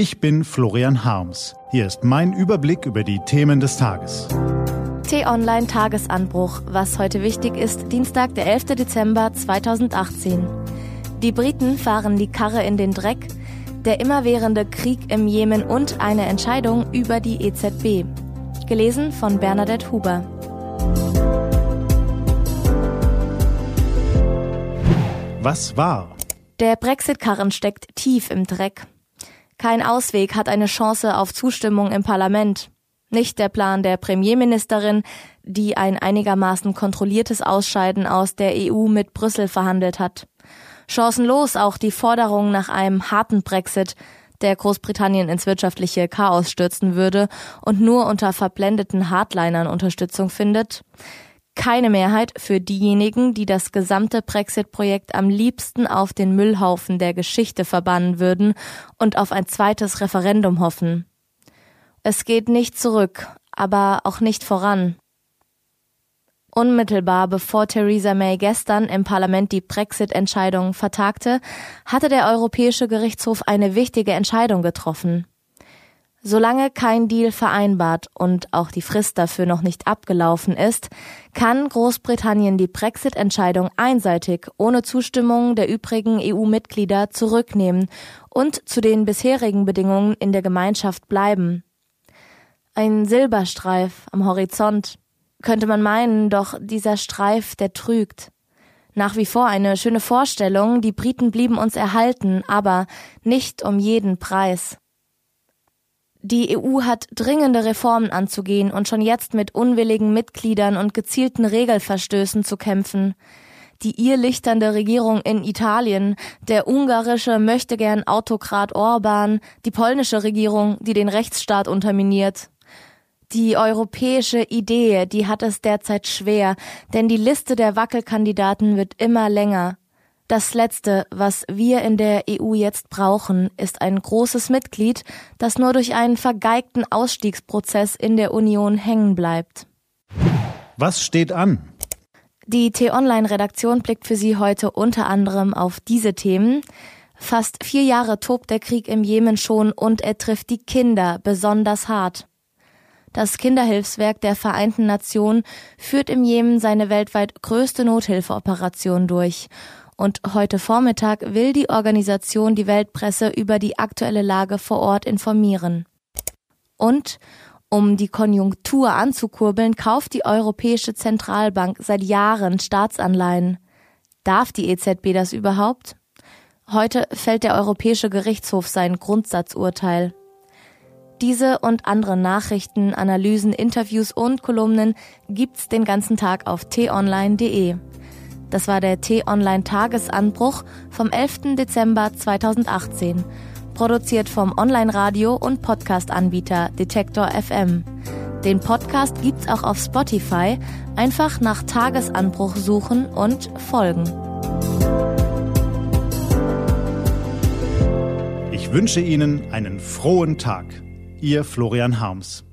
Ich bin Florian Harms. Hier ist mein Überblick über die Themen des Tages. T-Online Tagesanbruch. Was heute wichtig ist, Dienstag, der 11. Dezember 2018. Die Briten fahren die Karre in den Dreck, der immerwährende Krieg im Jemen und eine Entscheidung über die EZB. Gelesen von Bernadette Huber. Was war? Der Brexit-Karren steckt tief im Dreck. Kein Ausweg hat eine Chance auf Zustimmung im Parlament. Nicht der Plan der Premierministerin, die ein einigermaßen kontrolliertes Ausscheiden aus der EU mit Brüssel verhandelt hat. Chancenlos auch die Forderung nach einem harten Brexit, der Großbritannien ins wirtschaftliche Chaos stürzen würde und nur unter verblendeten Hardlinern Unterstützung findet keine Mehrheit für diejenigen, die das gesamte Brexit-Projekt am liebsten auf den Müllhaufen der Geschichte verbannen würden und auf ein zweites Referendum hoffen. Es geht nicht zurück, aber auch nicht voran. Unmittelbar bevor Theresa May gestern im Parlament die Brexit-Entscheidung vertagte, hatte der Europäische Gerichtshof eine wichtige Entscheidung getroffen. Solange kein Deal vereinbart und auch die Frist dafür noch nicht abgelaufen ist, kann Großbritannien die Brexit-Entscheidung einseitig ohne Zustimmung der übrigen EU-Mitglieder zurücknehmen und zu den bisherigen Bedingungen in der Gemeinschaft bleiben. Ein Silberstreif am Horizont könnte man meinen, doch dieser Streif, der trügt. Nach wie vor eine schöne Vorstellung, die Briten blieben uns erhalten, aber nicht um jeden Preis. Die EU hat dringende Reformen anzugehen und schon jetzt mit unwilligen Mitgliedern und gezielten Regelverstößen zu kämpfen. Die irrlichternde Regierung in Italien, der ungarische möchtegern Autokrat Orban, die polnische Regierung, die den Rechtsstaat unterminiert. Die europäische Idee, die hat es derzeit schwer, denn die Liste der Wackelkandidaten wird immer länger. Das Letzte, was wir in der EU jetzt brauchen, ist ein großes Mitglied, das nur durch einen vergeigten Ausstiegsprozess in der Union hängen bleibt. Was steht an? Die T-Online-Redaktion blickt für Sie heute unter anderem auf diese Themen. Fast vier Jahre tobt der Krieg im Jemen schon und er trifft die Kinder besonders hart. Das Kinderhilfswerk der Vereinten Nationen führt im Jemen seine weltweit größte Nothilfeoperation durch und heute Vormittag will die Organisation die Weltpresse über die aktuelle Lage vor Ort informieren. Und um die Konjunktur anzukurbeln, kauft die Europäische Zentralbank seit Jahren Staatsanleihen. Darf die EZB das überhaupt? Heute fällt der Europäische Gerichtshof sein Grundsatzurteil. Diese und andere Nachrichten, Analysen, Interviews und Kolumnen gibt's den ganzen Tag auf t-online.de. Das war der T-Online-Tagesanbruch vom 11. Dezember 2018. Produziert vom Online-Radio- und Podcast-Anbieter Detektor FM. Den Podcast gibt's auch auf Spotify. Einfach nach Tagesanbruch suchen und folgen. Ich wünsche Ihnen einen frohen Tag. Ihr Florian Harms.